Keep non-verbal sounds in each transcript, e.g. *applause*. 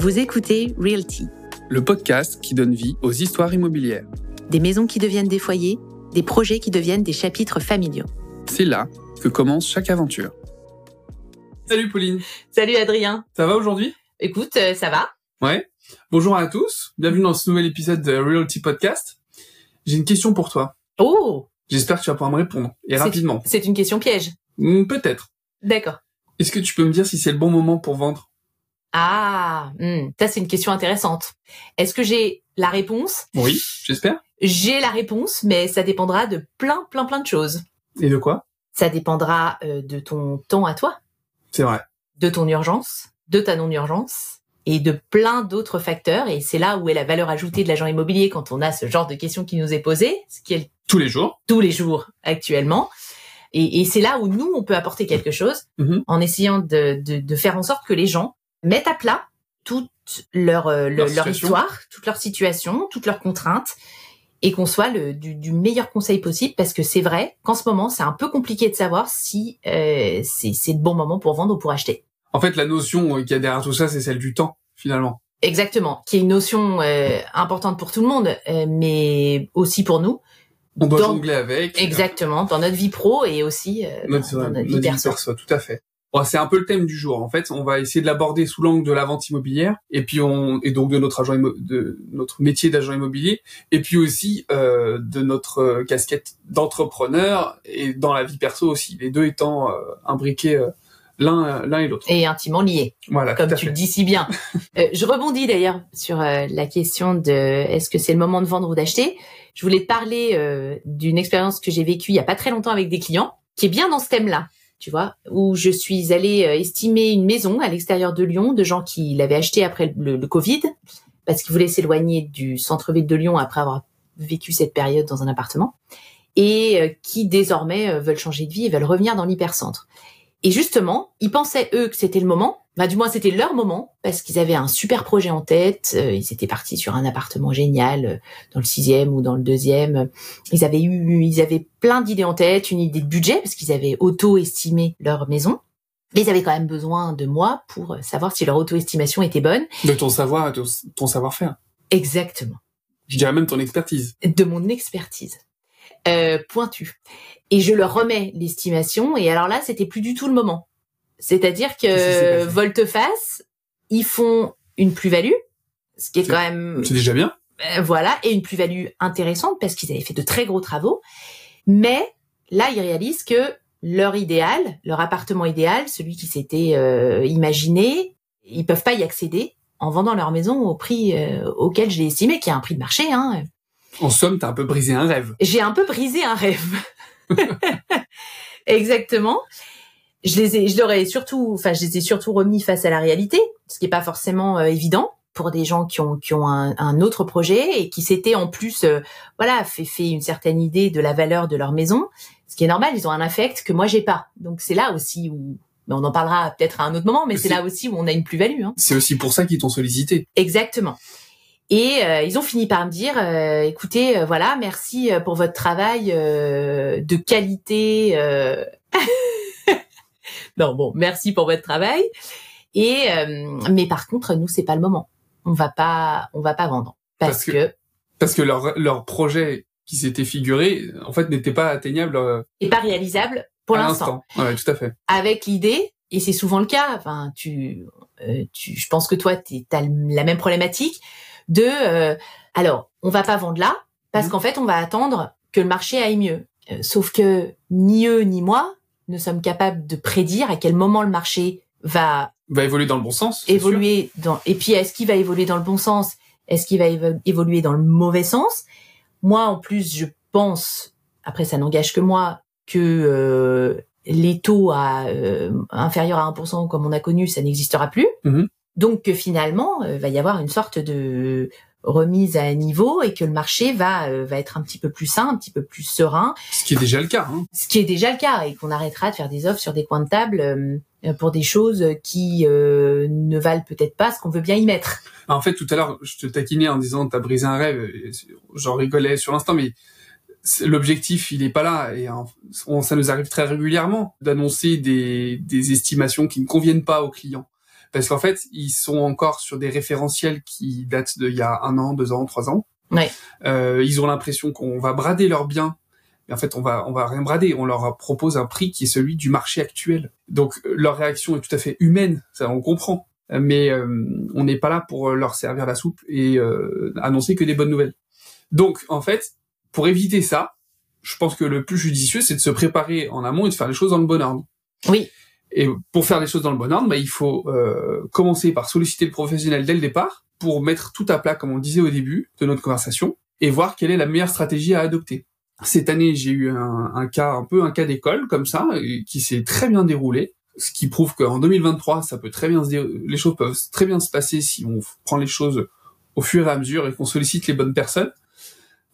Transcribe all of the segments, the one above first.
Vous écoutez Realty, le podcast qui donne vie aux histoires immobilières. des maisons qui deviennent des foyers, des projets qui deviennent des chapitres familiaux. C'est là que commence chaque aventure. Salut Pauline, Salut Adrien. ça va aujourd'hui? Écoute, euh, ça va Ouais. Bonjour à tous, bienvenue dans ce nouvel épisode de Realty Podcast. J'ai une question pour toi. Oh, J'espère que tu vas pouvoir me répondre, et C'est- rapidement. c'est une question piège. Hmm, Peut-être. D'accord. Est-ce que tu peux me dire si c'est le bon moment pour vendre? Ah, hmm, ça c'est une question intéressante. Est-ce que j'ai la réponse? Oui, j'espère. J'ai la réponse, mais ça dépendra de plein, plein, plein de choses. Et de quoi? Ça dépendra euh, de ton temps à toi, C'est vrai. de ton urgence, de ta non-urgence et de plein d'autres facteurs. Et c'est là où est la valeur ajoutée de l'agent immobilier quand on a ce genre de questions qui nous est posée, ce qui est Tous les jours. tous les jours actuellement. Et, et c'est là où nous, on peut apporter quelque chose Mhm. en essayant de, de, de faire en sorte que les gens mettent à plat toute leur, euh, le- Leur histoire, toute leur situation, toutes leurs contraintes et qu'on soit le, du, du meilleur conseil possible parce que c'est vrai qu'en ce moment, c'est un peu compliqué de savoir si euh, c'est c'est le bon moment pour vendre ou pour acheter. En fait, la notion euh, qu'il y a derrière tout ça, c'est celle du temps, finalement. Exactement, qui est une notion euh, importante pour tout le monde, euh, mais aussi pour nous. On doit Dans- jongler avec. Exactement, dans notre vie pro et aussi euh, notre, dans notre notre vie vie perso. perso, tout à fait. Bon, c'est un peu le thème du jour. En fait, on va essayer de l'aborder sous l'angle de la vente immobilière, et puis on et donc de notre agent de notre métier d'agent immobilier, et puis aussi euh, de notre euh, casquette d'entrepreneur et dans la vie perso aussi, les deux étant euh, imbriqués euh, l'un l'un et l'autre. Et intimement liés. Voilà, comme tu fait. le dis si bien. *laughs* Euh, je rebondis d'ailleurs sur euh, la question de est-ce que c'est le moment de vendre ou d'acheter. Je voulais te parler euh, d'une expérience que j'ai vécue il y a pas très longtemps avec des clients, qui est bien dans ce thème-là, tu vois, où je suis allée euh, estimer une maison à l'extérieur de Lyon de gens qui l'avaient acheté après le, le Covid, parce qu'ils voulaient s'éloigner du centre-ville de Lyon après avoir vécu cette période dans un appartement, et euh, qui désormais euh, veulent changer de vie et veulent revenir dans l'hypercentre. Et justement, ils pensaient eux que c'était le moment, bah du moins c'était leur moment parce qu'ils avaient un super projet en tête. euh, ils étaient partis sur un appartement génial euh, dans le sixième ou dans le deuxième. Ils avaient eu, ils avaient plein d'idées en tête, une idée de budget parce qu'ils avaient auto-estimé leur maison. Mais ils avaient quand même besoin de moi pour euh, savoir si leur auto-estimation était bonne. De ton savoir et de ton savoir-faire. Exactement. Je dirais même ton expertise. de mon expertise euh, pointue. Et je leur remets l'estimation. Et alors là, c'était plus du tout le moment. C'est-à-dire que volte-face, ils font une plus-value, ce qui est quand même C'est déjà bien. euh, voilà, et une plus-value intéressante parce qu'ils avaient fait de très gros travaux. Mais là, ils réalisent que leur idéal, leur appartement idéal, celui qui s'était euh, imaginé, ils peuvent pas y accéder en vendant leur maison au prix euh, auquel je l'ai estimé, qui est un prix de marché. Hein. En somme, t'as un peu brisé un rêve. J'ai un peu brisé un rêve. *laughs* Exactement. Je les ai, je leur ai surtout, enfin, je les ai surtout remis face à la réalité, ce qui est pas forcément euh, évident pour des gens qui ont qui ont un, un autre projet et qui s'étaient en plus, euh, voilà, fait fait une certaine idée de la valeur de leur maison, ce qui est normal. Ils ont un affect que moi j'ai pas, donc c'est là aussi où, mais on en parlera peut-être à un autre moment, mais c'est là aussi où on a une plus-value. Hein. C'est aussi pour ça qu'ils t'ont sollicité. Exactement. Et euh, ils ont fini par me dire, euh, écoutez, euh, voilà, merci pour votre travail euh, de qualité. *laughs* non, bon, merci pour votre travail. Et euh, mais par contre, nous, c'est pas le moment. On va pas, on va pas vendre parce, Parce que- que, Parce que leur, leur projet qui s'était figuré, en fait, n'était pas atteignable euh, c'est pas réalisable pour l'instant. Ouais, tout à fait. Avec l'idée, et c'est souvent le cas. Enfin, tu, euh, tu, je pense que toi, tu as la même problématique de. euh, alors, on va pas vendre là parce Mhm. qu'en fait, on va attendre que le marché aille mieux. Euh, sauf que ni eux ni moi ne sommes capables de prédire à quel moment le marché va Va évoluer dans le bon sens. évoluer dans. Et puis, est-ce qu'il va évoluer dans le bon sens? Est-ce qu'il va évo- évoluer dans le mauvais sens? Moi, en plus, je pense. Après, ça n'engage que moi que euh, les taux à euh, inférieurs à 1% comme on a connu, ça n'existera plus. Mhm. Donc que finalement, euh, va y avoir une sorte de remise à niveau et que le marché va euh, va être un petit peu plus sain, un petit peu plus serein, Ce qui est déjà le cas. Hein. ce qui est déjà le cas et qu'on arrêtera de faire des offres sur des coins de table euh, pour des choses qui euh, ne valent peut-être pas ce qu'on veut bien y mettre. En fait, tout à l'heure, je te taquinais en disant t'as brisé un rêve. J'en rigolais sur l'instant, mais l'objectif, il est pas là. Et on- ça nous arrive très régulièrement d'annoncer des, des estimations qui ne conviennent pas aux clients. Parce qu'en fait, ils sont encore sur des référentiels qui datent d'il y a un an, deux ans, trois ans. Ouais. Euh, ils ont l'impression qu'on va brader leurs biens, mais en fait, on va on va rien brader. On leur propose un prix qui est celui du marché actuel. Donc leur réaction est tout à fait humaine, ça on comprend. Mais euh, on n'est pas là pour leur servir la soupe et euh, annoncer que des bonnes nouvelles. Donc en fait, pour éviter ça, je pense que le plus judicieux, c'est de se préparer en amont et de faire les choses dans le bon ordre. Oui. Et pour faire les choses dans le bon ordre, bah, il faut euh, commencer par solliciter le professionnel dès le départ pour mettre tout à plat, comme on disait au début de notre conversation, et voir quelle est la meilleure stratégie à adopter. Cette année, j'ai eu un, cas, un peu un cas d'école comme ça, qui s'est très bien déroulé, ce qui prouve qu'en 2023, ça peut très bien se les choses peuvent très bien se passer si on prend les choses au fur et à mesure et qu'on sollicite les bonnes personnes.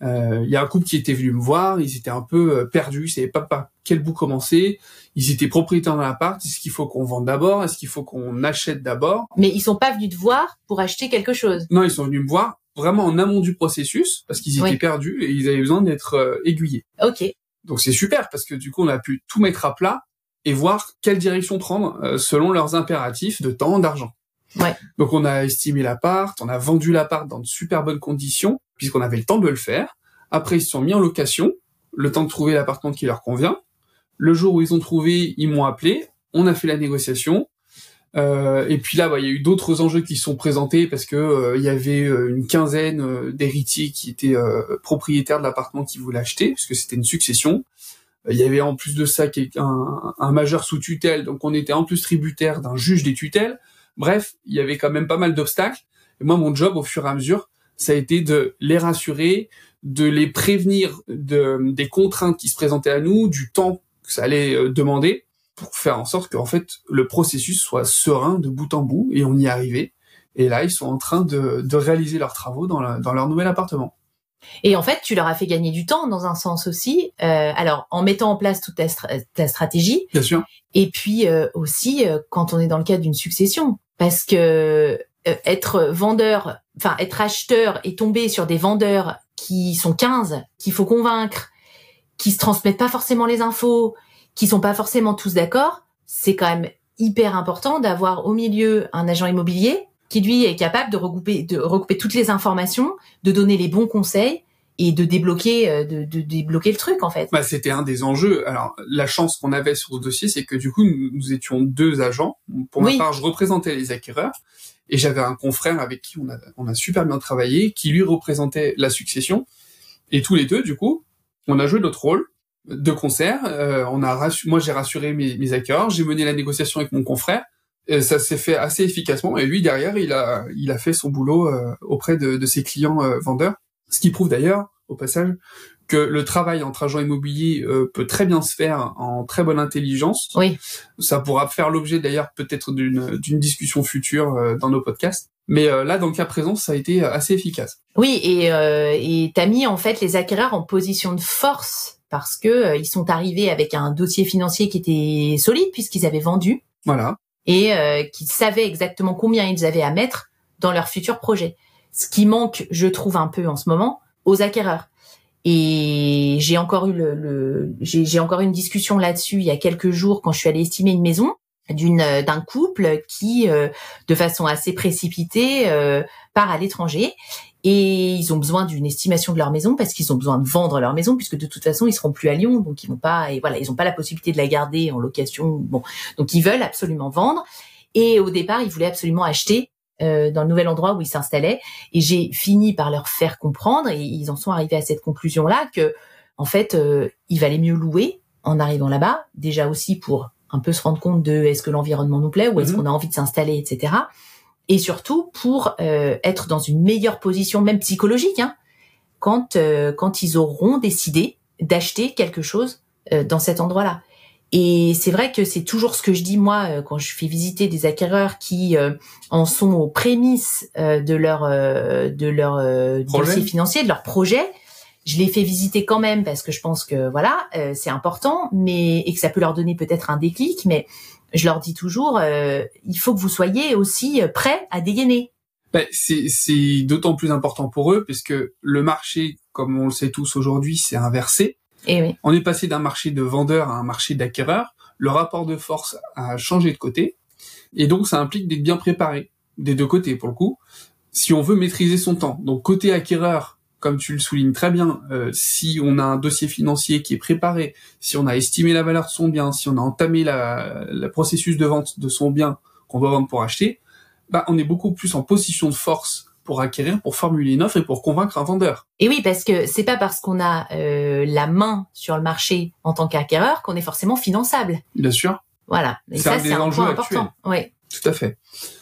Euh, il y a un couple qui était venu me voir, ils étaient un peu euh, perdus, ils savaient pas par quel bout commencer. Ils étaient propriétaires dans l'appart. Est-ce qu'il faut qu'on vende d'abord Est-ce qu'il faut qu'on achète d'abord? Mais ils sont pas venus te voir pour acheter quelque chose. Non, ils sont venus me voir vraiment en amont du processus parce qu'ils étaient perdus et ils avaient besoin d'être euh, aiguillés. Ok. Donc c'est super parce que du coup on a pu tout mettre à plat et voir quelle direction prendre selon leurs impératifs de temps, d'argent. Ouais. Donc on a estimé l'appart, on a vendu l'appart dans de super bonnes conditions puisqu'on avait le temps de le faire. Après, ils se sont mis en location, le temps de trouver l'appartement qui leur convient. Le jour où ils ont trouvé, ils m'ont appelé, on a fait la négociation. Euh, et puis là, bah, il y a eu d'autres enjeux qui sont présentés parce que euh, il y avait euh, une quinzaine d'héritiers qui étaient propriétaires de l'appartement qui voulaient acheter, puisque c'était une succession. Il y avait en plus de ça un, un majeur sous tutelle, donc on était en plus tributaire d'un juge des tutelles. Bref, il y avait quand même pas mal d'obstacles. Et moi, mon job, au fur et à mesure, ça a été de les rassurer, de les prévenir de, des contraintes qui se présentaient à nous, du temps que ça allait euh, demander, pour faire en sorte qu'en fait le processus soit serein de bout en bout, et on y arrivé. Et là, ils sont en train de, de réaliser leurs travaux dans, dans leur nouvel appartement. Et en fait, tu leur as fait gagner du temps dans un sens aussi. Euh, alors, en mettant en place toute ta, ta stratégie. Bien sûr. Et puis euh, aussi, euh, quand on est dans le cadre d'une succession, parce que euh, être vendeur, enfin être acheteur et tomber sur des vendeurs qui sont 15, qu'il faut convaincre, qui se transmettent pas forcément les infos, qui sont pas forcément tous d'accord, c'est quand même hyper important d'avoir au milieu un agent immobilier qui lui est capable de regrouper, de regrouper toutes les informations, de donner les bons conseils et de débloquer, euh, de, de débloquer le truc en fait. Bah, c'était un des enjeux. Alors la chance qu'on avait sur ce dossier, c'est que du coup nous, étions deux agents. Pour ma part, je représentais les acquéreurs et j'avais un confrère avec qui on a, on a super bien travaillé, qui lui représentait la succession. Et tous les deux, du coup, on a joué notre rôle de concert. Euh, on a moi, j'ai rassuré mes, mes acquéreurs, j'ai mené la négociation avec mon confrère. Et ça s'est fait assez efficacement. Et lui, derrière, il a, il a fait son boulot euh, auprès de, de, ses clients euh, vendeurs. Ce qui prouve d'ailleurs, au passage, que le travail entre agents immobiliers euh, peut très bien se faire en très bonne intelligence. Oui. Ça pourra faire l'objet d'ailleurs peut-être d'une d'une discussion future euh, dans nos podcasts. Mais euh, là, dans le cas présent, ça a été assez efficace. Oui, et et t'as mis en fait les acquéreurs en position de force parce que ils sont arrivés avec un dossier financier qui était solide puisqu'ils avaient vendu. Voilà. Et qu'ils savaient exactement combien ils avaient à mettre dans leur futur projet. Ce qui manque, je trouve un peu en ce moment, aux acquéreurs et j'ai encore eu le, j'ai encore eu une discussion là-dessus il y a quelques jours quand je suis allée estimer une maison d'une d'un couple qui euh, de façon assez précipitée euh, part à l'étranger. Et ils ont besoin d'une estimation de leur maison parce qu'ils ont besoin de vendre leur maison puisque de toute façon ils seront plus à Lyon donc ils vont pas et voilà ils ont pas la possibilité de la garder en location. Bon donc ils veulent absolument vendre. Et au départ ils voulaient absolument acheter euh, dans le nouvel endroit où ils s'installaient. Et j'ai fini par leur faire comprendre, et ils en sont arrivés à cette conclusion-là, que en fait, euh, il valait mieux louer en arrivant là-bas, déjà aussi pour un peu se rendre compte de est-ce que l'environnement nous plaît ou est-ce mhm. qu'on a envie de s'installer, etc. Et surtout pour euh, être dans une meilleure position, même psychologique, hein, quand quand ils auront décidé d'acheter quelque chose dans cet endroit-là. Et c'est vrai que c'est toujours ce que je dis moi euh, quand je fais visiter des acquéreurs qui euh, en sont aux prémices euh, de leur de leur dossier financier, de leur projet. Je les fais visiter quand même parce que je pense que voilà c'est important, mais et que ça peut leur donner peut-être un déclic. Mais je leur dis toujours, il faut que vous soyez aussi prêts à dégainer. Ben, c'est d'autant plus important pour eux puisque le marché, comme on le sait tous aujourd'hui, s'est inversé. On est passé d'un marché de vendeurs à un marché d'acquéreurs. Le rapport de force a changé de côté. Et donc, ça implique d'être bien préparé des deux côtés, pour le coup. Si on veut maîtriser son temps. Donc, côté acquéreur, comme tu le soulignes très bien, euh, si on a un dossier financier qui est préparé, si on a estimé la valeur de son bien, si on a entamé le processus de vente de son bien qu'on doit vendre pour acheter, bah, on est beaucoup plus en position de force pour acquérir, pour formuler une offre et pour convaincre un vendeur. Et oui, parce que c'est pas parce qu'on a euh, la main sur le marché en tant qu'acquéreur qu'on est forcément finançable. Bien sûr. Voilà. Et ça, c'est un point important. Oui. Tout à fait.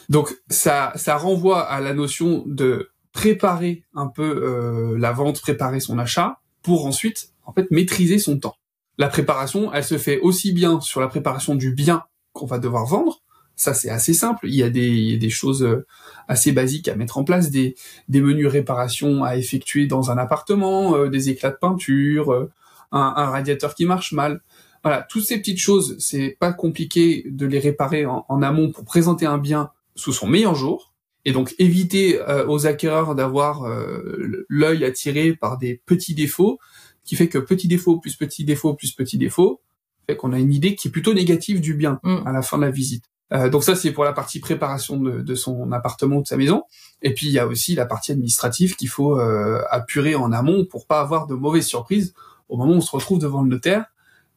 Donc ça, ça renvoie à la notion de préparer un peu euh, la vente, préparer son achat, pour ensuite en fait maîtriser son temps. La préparation, elle se fait aussi bien sur la préparation du bien qu'on va devoir vendre. Ça c'est assez simple. Il y a des, il y a des choses euh, assez basiques à mettre en place, des, des menus réparation à effectuer dans un appartement, euh, des éclats de peinture, euh, un, un, radiateur qui marche mal. Voilà, toutes ces petites choses, c'est pas compliqué de les réparer en, en amont pour présenter un bien sous son meilleur jour et donc éviter euh, aux acquéreurs d'avoir euh, l'œil attiré par des petits défauts, qui fait que petit défaut plus petit défaut plus petit défaut, fait qu'on a une idée qui est plutôt négative du bien mm. à la fin de la visite. Euh, donc ça c'est pour la partie préparation de, de, son appartement ou de sa maison. Et puis il y a aussi la partie administrative qu'il faut euh, apurer en amont pour pas avoir de mauvaises surprises au moment où on se retrouve devant le notaire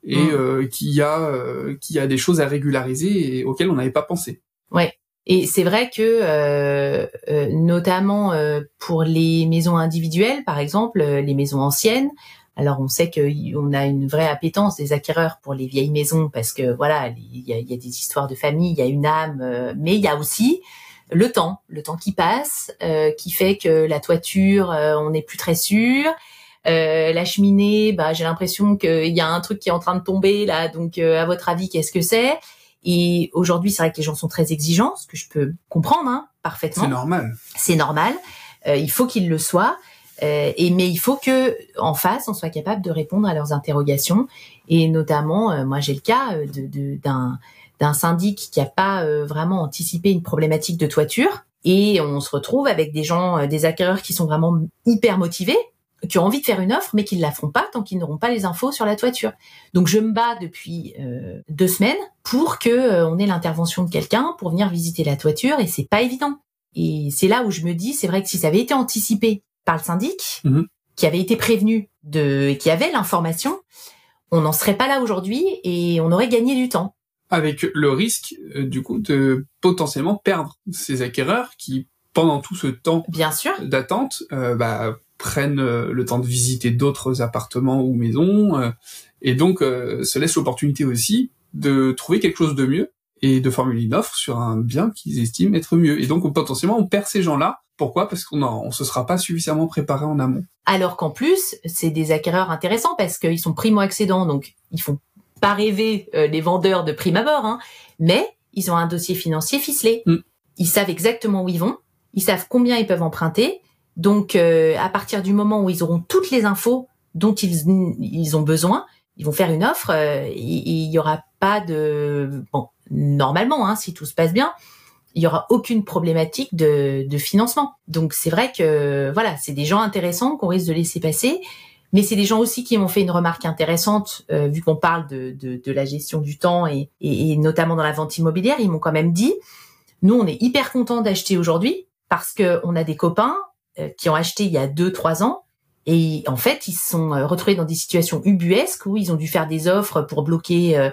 et mm. euh, qu'il y a qu'il y a des choses à régulariser et auxquelles on n'avait pas pensé. Ouais. Et c'est vrai que euh, euh, notamment euh, pour les maisons individuelles, par exemple, les maisons anciennes, alors on sait qu'on a une vraie appétence des acquéreurs pour les vieilles maisons parce que voilà, il y a, y a, des histoires de famille, il y a une âme, mais il y a aussi le temps, le temps qui passe, qui fait que la toiture, on n'est plus très sûr. la cheminée, bah, j'ai l'impression qu'il y a un truc qui est en train de tomber là. Donc, à votre avis, qu'est-ce que c'est? Et aujourd'hui, c'est vrai que les gens sont très exigeants, ce que je peux comprendre hein, parfaitement. C'est normal. C'est normal. Euh, il faut qu'ils le soient. Euh, et mais il faut que en face, on soit capable de répondre à leurs interrogations. Et notamment, euh, moi, j'ai le cas euh, de, d'un d'un syndic qui a pas euh, vraiment anticipé une problématique de toiture. Et on se retrouve avec des gens, des acquéreurs qui sont vraiment hyper motivés, qui ont envie de faire une offre, mais qui ne la feront pas tant qu'ils n'auront pas les infos sur la toiture. Donc je me bats depuis euh, deux semaines pour que euh, on ait l'intervention de quelqu'un pour venir visiter la toiture, et c'est pas évident. Et c'est là où je me dis, c'est vrai que si ça avait été anticipé par le syndic, mhm. qui avait été prévenu de, qui avait l'information, on n'en serait pas là aujourd'hui et on aurait gagné du temps. Avec le risque, euh, du coup, de potentiellement perdre ces acquéreurs qui, pendant tout ce temps Bien sûr. d'attente, bah, prennent euh, le temps de visiter d'autres appartements ou maisons euh, et donc euh, se laissent l'opportunité aussi de trouver quelque chose de mieux et de formuler une offre sur un bien qu'ils estiment être mieux. Et donc potentiellement on perd ces gens-là. Pourquoi? Parce qu'on on se sera pas suffisamment préparé en amont. Alors qu'en plus c'est des acquéreurs intéressants parce qu'ils sont primo-accédants, donc ils font pas rêver les vendeurs de prime abord, hein, mais ils ont un dossier financier ficelé. Mm. Ils savent exactement où ils vont, ils savent combien ils peuvent emprunter, donc, euh, à partir du moment où ils auront toutes les infos dont ils, ils ont besoin, ils vont faire une offre. Euh, il y aura pas de bon normalement, hein, si tout se passe bien, il y aura aucune problématique de, de financement. Donc c'est vrai que voilà, c'est des gens intéressants qu'on risque de laisser passer, mais c'est des gens aussi qui m'ont fait une remarque intéressante euh, vu qu'on parle de, de, de, la gestion du temps et, et, et notamment dans la vente immobilière. Ils m'ont quand même dit, nous on est hyper contents d'acheter aujourd'hui parce que on a des copains euh, qui ont acheté il y a deux, trois ans. Et en fait, ils se sont euh, retrouvés dans des situations ubuesques où ils ont dû faire des offres pour bloquer euh,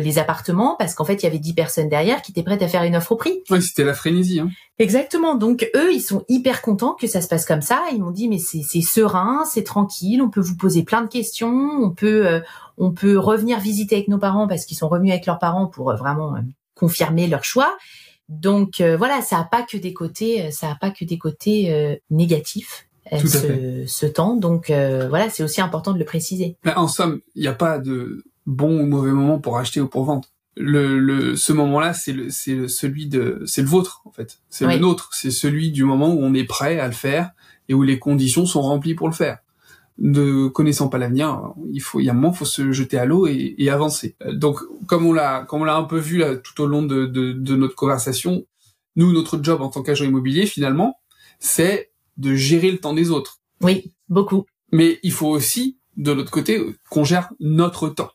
les appartements parce qu'en fait, il y avait dix personnes derrière qui étaient prêtes à faire une offre au prix. Oui, c'était la frénésie. Hein. Exactement. Donc eux, ils sont hyper contents que ça se passe comme ça. Ils m'ont dit mais c'est serein, c'est tranquille, on peut vous poser plein de questions, on peut on peut revenir visiter avec nos parents parce qu'ils sont revenus avec leurs parents pour vraiment confirmer leur choix. Donc euh, voilà, ça a pas que des côtés, euh, ça a pas que des côtés euh, négatifs. Ce, ce, temps, donc voilà, c'est aussi important de le préciser. En somme, il n'y a pas de bon ou mauvais moment pour acheter ou pour vendre. Le, le ce moment-là, c'est le, c'est celui de, c'est le vôtre en fait. C'est le nôtre. C'est celui du moment où on est prêt à le faire et où les conditions sont remplies pour le faire ne connaissant pas l'avenir, il faut, il y a un moment, faut se jeter à l'eau et, et, avancer. Donc, comme on l'a, comme on l'a un peu vu là tout au long de, de, de notre conversation, nous, notre job en tant qu'agent immobilier, finalement, c'est de gérer le temps des autres. Oui, beaucoup. Mais il faut aussi, de l'autre côté, qu'on gère notre temps.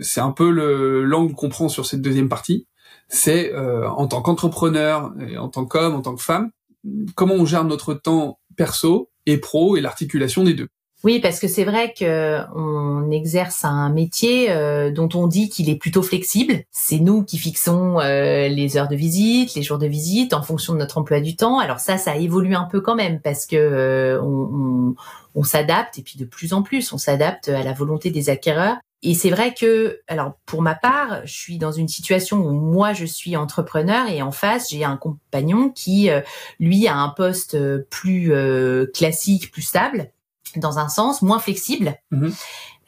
C'est un peu le l'angle qu'on prend sur cette deuxième partie. c'est euh, en tant qu'entrepreneur, en tant qu'homme, en tant que femme, comment on gère notre temps perso et pro et l'articulation des deux. Oui, parce que c'est vrai que on exerce un métier euh, dont on dit qu'il est plutôt flexible. C'est nous qui fixons euh, les heures de visite, les jours de visite en fonction de notre emploi du temps. Alors ça, ça évolue un peu quand même parce que euh, on, on s'adapte et puis de plus en plus, on s'adapte à la volonté des acquéreurs. Et c'est vrai que, alors pour ma part, je suis dans une situation où moi je suis entrepreneur et en face j'ai un compagnon qui, lui, a un poste plus classique, plus stable dans un sens, moins flexible. Mhm.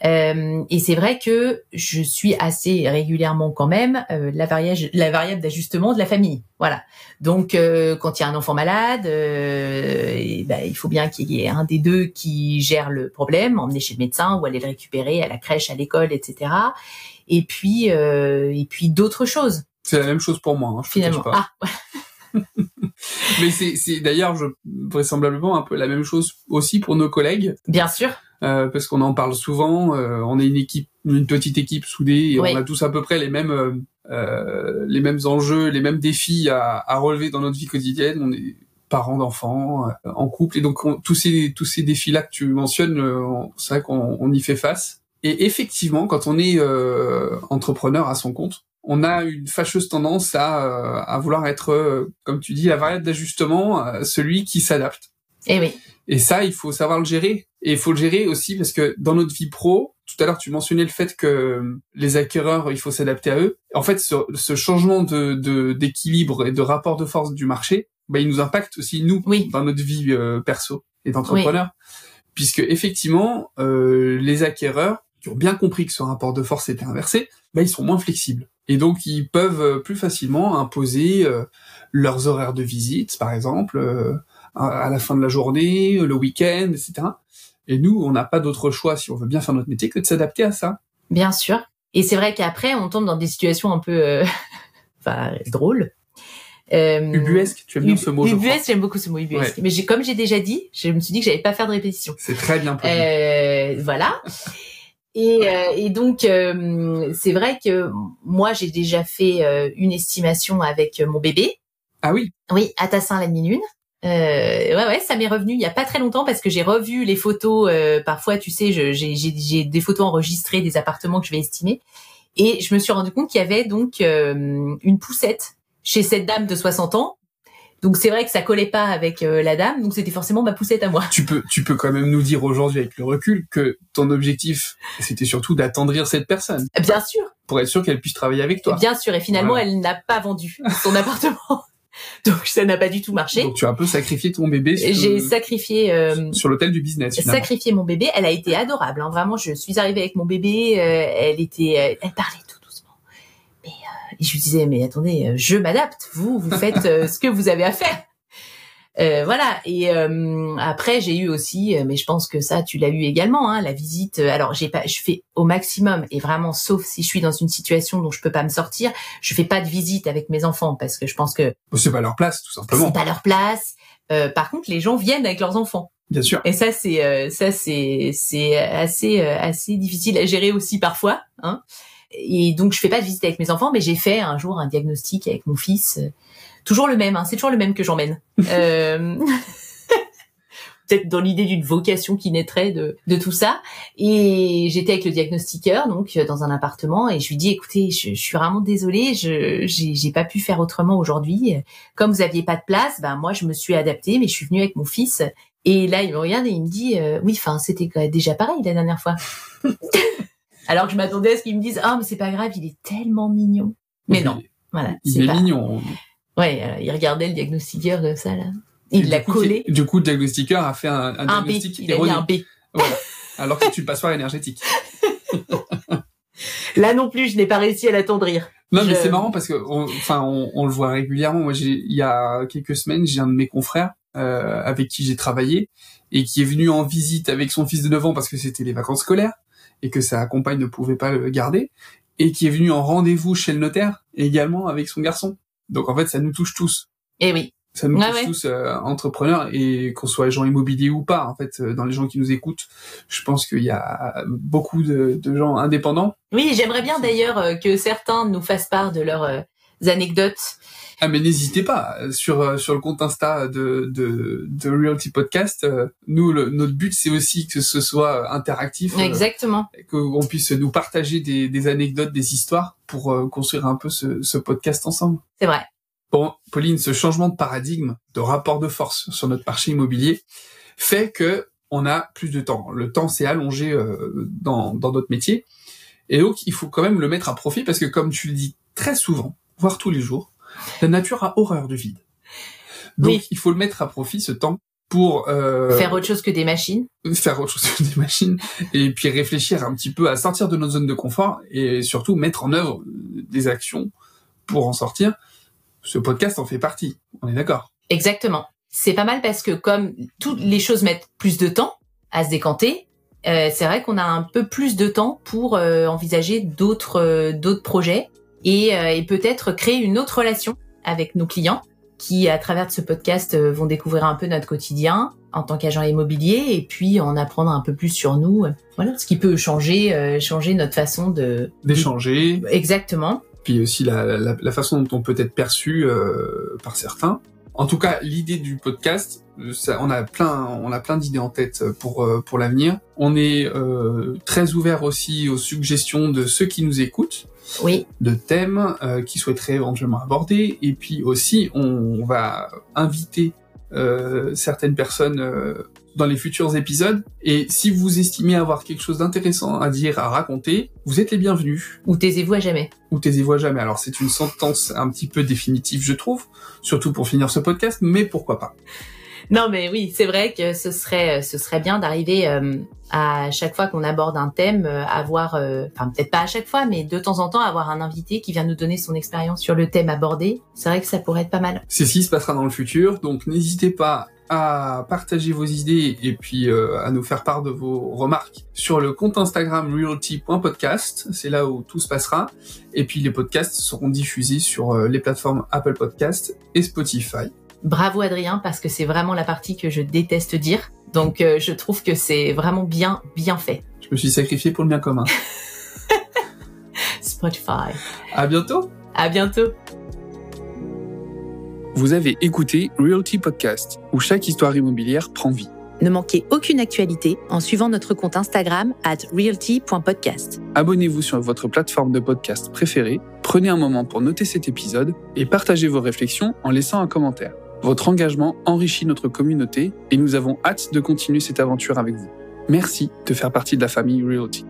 Euh, et c'est vrai que je suis assez régulièrement quand même euh, la, variable, la variable d'ajustement de la famille. Voilà. Donc euh, quand il y a un enfant malade, et, ben, il faut bien qu'il y ait un des deux qui gère le problème, emmener chez le médecin ou aller le récupérer à la crèche, à l'école, etc. Et puis et puis d'autres choses. C'est la même chose pour moi. Hein, Finalement. Ah. Mais c'est d'ailleurs vraisemblablement un peu la même chose aussi pour nos collègues. Bien sûr. Euh, parce qu'on en parle souvent. Euh, on est une équipe, une petite équipe soudée, et on a tous à peu près les mêmes euh, euh, les mêmes enjeux, les mêmes défis à, à, relever dans notre vie quotidienne. On est parents d'enfants, euh, en couple, et donc tous ces tous ces défis-là que tu mentionnes, c'est vrai qu'on on y fait face. Et effectivement, quand on est entrepreneur à son compte, on a une fâcheuse tendance à, euh, à vouloir être, euh, comme tu dis, la variable d'ajustement, euh, celui qui s'adapte. Et eh oui. Et ça, il faut savoir le gérer. Et il faut le gérer aussi parce que dans notre vie pro, tout à l'heure, tu mentionnais le fait que les acquéreurs, il faut s'adapter à eux. En fait, ce, ce changement de d'équilibre et de rapport de force du marché, bah, il nous impacte aussi nous dans notre vie perso et d'entrepreneur, puisque effectivement, les acquéreurs qui ont bien compris que ce rapport de force était inversé, bah, ils sont moins flexibles. Et donc ils peuvent euh, plus facilement imposer euh, leurs horaires de visite, par exemple, euh, à la fin de la journée, le week-end, etc. Et nous, on n'a pas d'autre choix, si on veut bien faire notre métier, que de s'adapter à ça. Bien sûr. Et c'est vrai qu'après, on tombe dans des situations un peu, *laughs* enfin, drôles. Euh, ubuesque, tu aimes bien ce mot Ubuesque, j'aime beaucoup ce mot ubuesque. Mais comme j'ai déjà dit, je me suis dit que j'allais pas faire de répétition. C'est très bien. Euh, voilà. Et, euh, et donc, euh, c'est vrai que moi, j'ai déjà fait euh, une estimation avec mon bébé. Ah oui Oui, à Tassin la demi-lune. ouais, ouais, ça m'est revenu il y a pas très longtemps parce que j'ai revu les photos. parfois, tu sais, j'ai des photos enregistrées des appartements que je vais estimer. Et je me suis rendu compte qu'il y avait donc une poussette chez cette dame de 60 ans donc c'est vrai que ça collait pas avec euh, la dame, donc c'était forcément ma poussette à moi. Tu peux, tu peux quand même nous dire aujourd'hui avec le recul que ton objectif, c'était surtout d'attendrir cette personne. Bien sûr. Pour être sûr qu'elle puisse travailler avec toi. Bien sûr, et finalement elle n'a pas vendu son appartement. *laughs* Donc ça n'a pas du tout marché. Donc tu as un peu sacrifié ton bébé. J'ai sacrifié euh, sur l'hôtel du business. Finalement. Sacrifié mon bébé. Elle a été adorable. Hein. Vraiment, je suis arrivée avec mon bébé. Euh, elle était, elle parlait et je lui disais, mais attendez, euh, je m'adapte. Vous, vous faites euh, *laughs* ce que vous avez à faire. Euh, voilà. Et euh, après, j'ai eu aussi, mais je pense que ça, tu l'as eu également, hein, la visite. Alors, j'ai pas, je fais au maximum, et vraiment, sauf si je suis dans une situation dont je peux pas me sortir, je fais pas de visite avec mes enfants parce que je pense que c'est pas leur place, tout simplement. C'est pas leur place. Euh, par contre, les gens viennent avec leurs enfants. Bien sûr. Et ça, c'est ça, c'est c'est assez assez difficile à gérer aussi parfois. Hein et donc je fais pas de visite avec mes enfants, mais j'ai fait un jour un diagnostic avec mon fils. Euh, toujours le même, hein, c'est toujours le même que j'emmène. *laughs* euh... *laughs* Peut-être dans l'idée d'une vocation qui naîtrait de, de tout ça. Et j'étais avec le diagnostiqueur, donc euh, dans un appartement, et je lui dis écoutez, je, je suis vraiment désolée, je j'ai pas pu faire autrement aujourd'hui. Comme vous aviez pas de place, ben moi je me suis adaptée, mais je suis venue avec mon fils. Et là il me regarde et il me dit euh, oui, enfin c'était déjà pareil la dernière fois. *laughs* Alors que je m'attendais à ce qu'ils me disent ah mais c'est pas grave, il est tellement mignon. Mais non, voilà. Il est, mignon. Ouais, euh, il regardait le diagnostiqueur comme ça là. Il l'a collé. du coup, le diagnostiqueur a fait un, un, diagnostic B. Il a mis un B. Voilà. Alors que tu le passoires énergétique. *laughs* Là non plus, je n'ai pas réussi à l'attendrir. Non, mais c'est marrant parce que, enfin, on, on, le voit régulièrement. Moi, j'ai, il y a quelques semaines, j'ai un de mes confrères euh, avec qui j'ai travaillé et qui est venu en visite avec son fils de 9 ans parce que c'était les vacances scolaires et que sa compagne ne pouvait pas le garder, et qui est venu en rendez-vous chez le notaire également avec son garçon. Donc en fait, ça nous touche tous. Eh oui. Ça nous touche tous euh, entrepreneurs et qu'on soit agent immobilier ou pas. En fait, euh, dans les gens qui nous écoutent, je pense qu'il y a beaucoup de, de, gens indépendants. Oui, j'aimerais bien d'ailleurs euh, que certains nous fassent part de leurs anecdotes. Ah mais n'hésitez pas sur sur le compte Insta de de, de Realty Podcast. Nous le, notre but c'est aussi que ce soit interactif. Exactement. Euh, qu'on puisse nous partager des, des anecdotes, des histoires pour euh, construire un peu ce, ce podcast ensemble. C'est vrai. Bon, Pauline, ce changement de paradigme, de rapport de force sur notre marché immobilier fait que on a plus de temps. Le temps s'est allongé euh, dans, dans notre métier. Et donc, il faut quand même le mettre à profit parce que, comme tu le dis très souvent, voire tous les jours, la nature a horreur du vide. Donc, il faut le mettre à profit, ce temps, pour... Euh, faire autre chose que des machines. Faire autre chose que des machines. Et puis réfléchir un petit peu à sortir de notre zone de confort et surtout mettre en œuvre des actions pour en sortir. Ce podcast en fait partie. On est d'accord. Exactement. C'est pas mal parce que comme toutes les choses mettent plus de temps à se décanter, euh, c'est vrai qu'on a un peu plus de temps pour euh, envisager d'autres euh, d'autres projets et, euh, et peut-être créer une autre relation avec nos clients qui, à travers ce podcast, euh, vont découvrir un peu notre quotidien en tant qu'agent immobilier et puis en apprendre un peu plus sur nous. Voilà, ce qui peut changer changer notre façon de d'échanger. Exactement. Puis aussi la, la, la, façon dont on peut être perçu par certains. En tout cas, l'idée du podcast, ça, on a plein, on a plein d'idées en tête pour pour l'avenir. On est euh, très ouvert aussi aux suggestions de ceux qui nous écoutent. Oui. De thèmes euh, qui souhaiteraient éventuellement aborder. Et puis aussi, on, va inviter euh, certaines personnes euh, dans les futurs épisodes. Et si vous estimez avoir quelque chose d'intéressant à dire, à raconter, vous êtes les bienvenus. Ou taisez-vous à jamais. Ou taisez-vous à jamais. Alors c'est une sentence un petit peu définitive, je trouve, surtout pour finir ce podcast, mais pourquoi pas. Non, mais oui, c'est vrai que ce serait, ce serait bien d'arriver euh, à chaque fois qu'on aborde un thème, euh, avoir, euh, enfin peut-être pas à chaque fois, mais de temps en temps avoir un invité qui vient nous donner son expérience sur le thème abordé. C'est vrai que ça pourrait être pas mal. C'est se passera dans le futur, donc n'hésitez pas à partager vos idées et puis à nous faire part de vos remarques sur le compte Instagram realty.podcast. C'est là où tout se passera. Et puis les podcasts seront diffusés sur les plateformes Apple Podcast et Spotify. Bravo Adrien parce que c'est vraiment la partie que je déteste dire. Donc euh, je trouve que c'est vraiment bien bien fait. Je me suis sacrifié pour le bien commun. *laughs* Spotify. À bientôt. À bientôt. Vous avez écouté Realty Podcast où chaque histoire immobilière prend vie. Ne manquez aucune actualité en suivant notre compte Instagram at realty.podcast. Abonnez-vous sur votre plateforme de podcast préférée, prenez un moment pour noter cet épisode et partagez vos réflexions en laissant un commentaire. Votre engagement enrichit notre communauté et nous avons hâte de continuer cette aventure avec vous. Merci de faire partie de la famille Realty.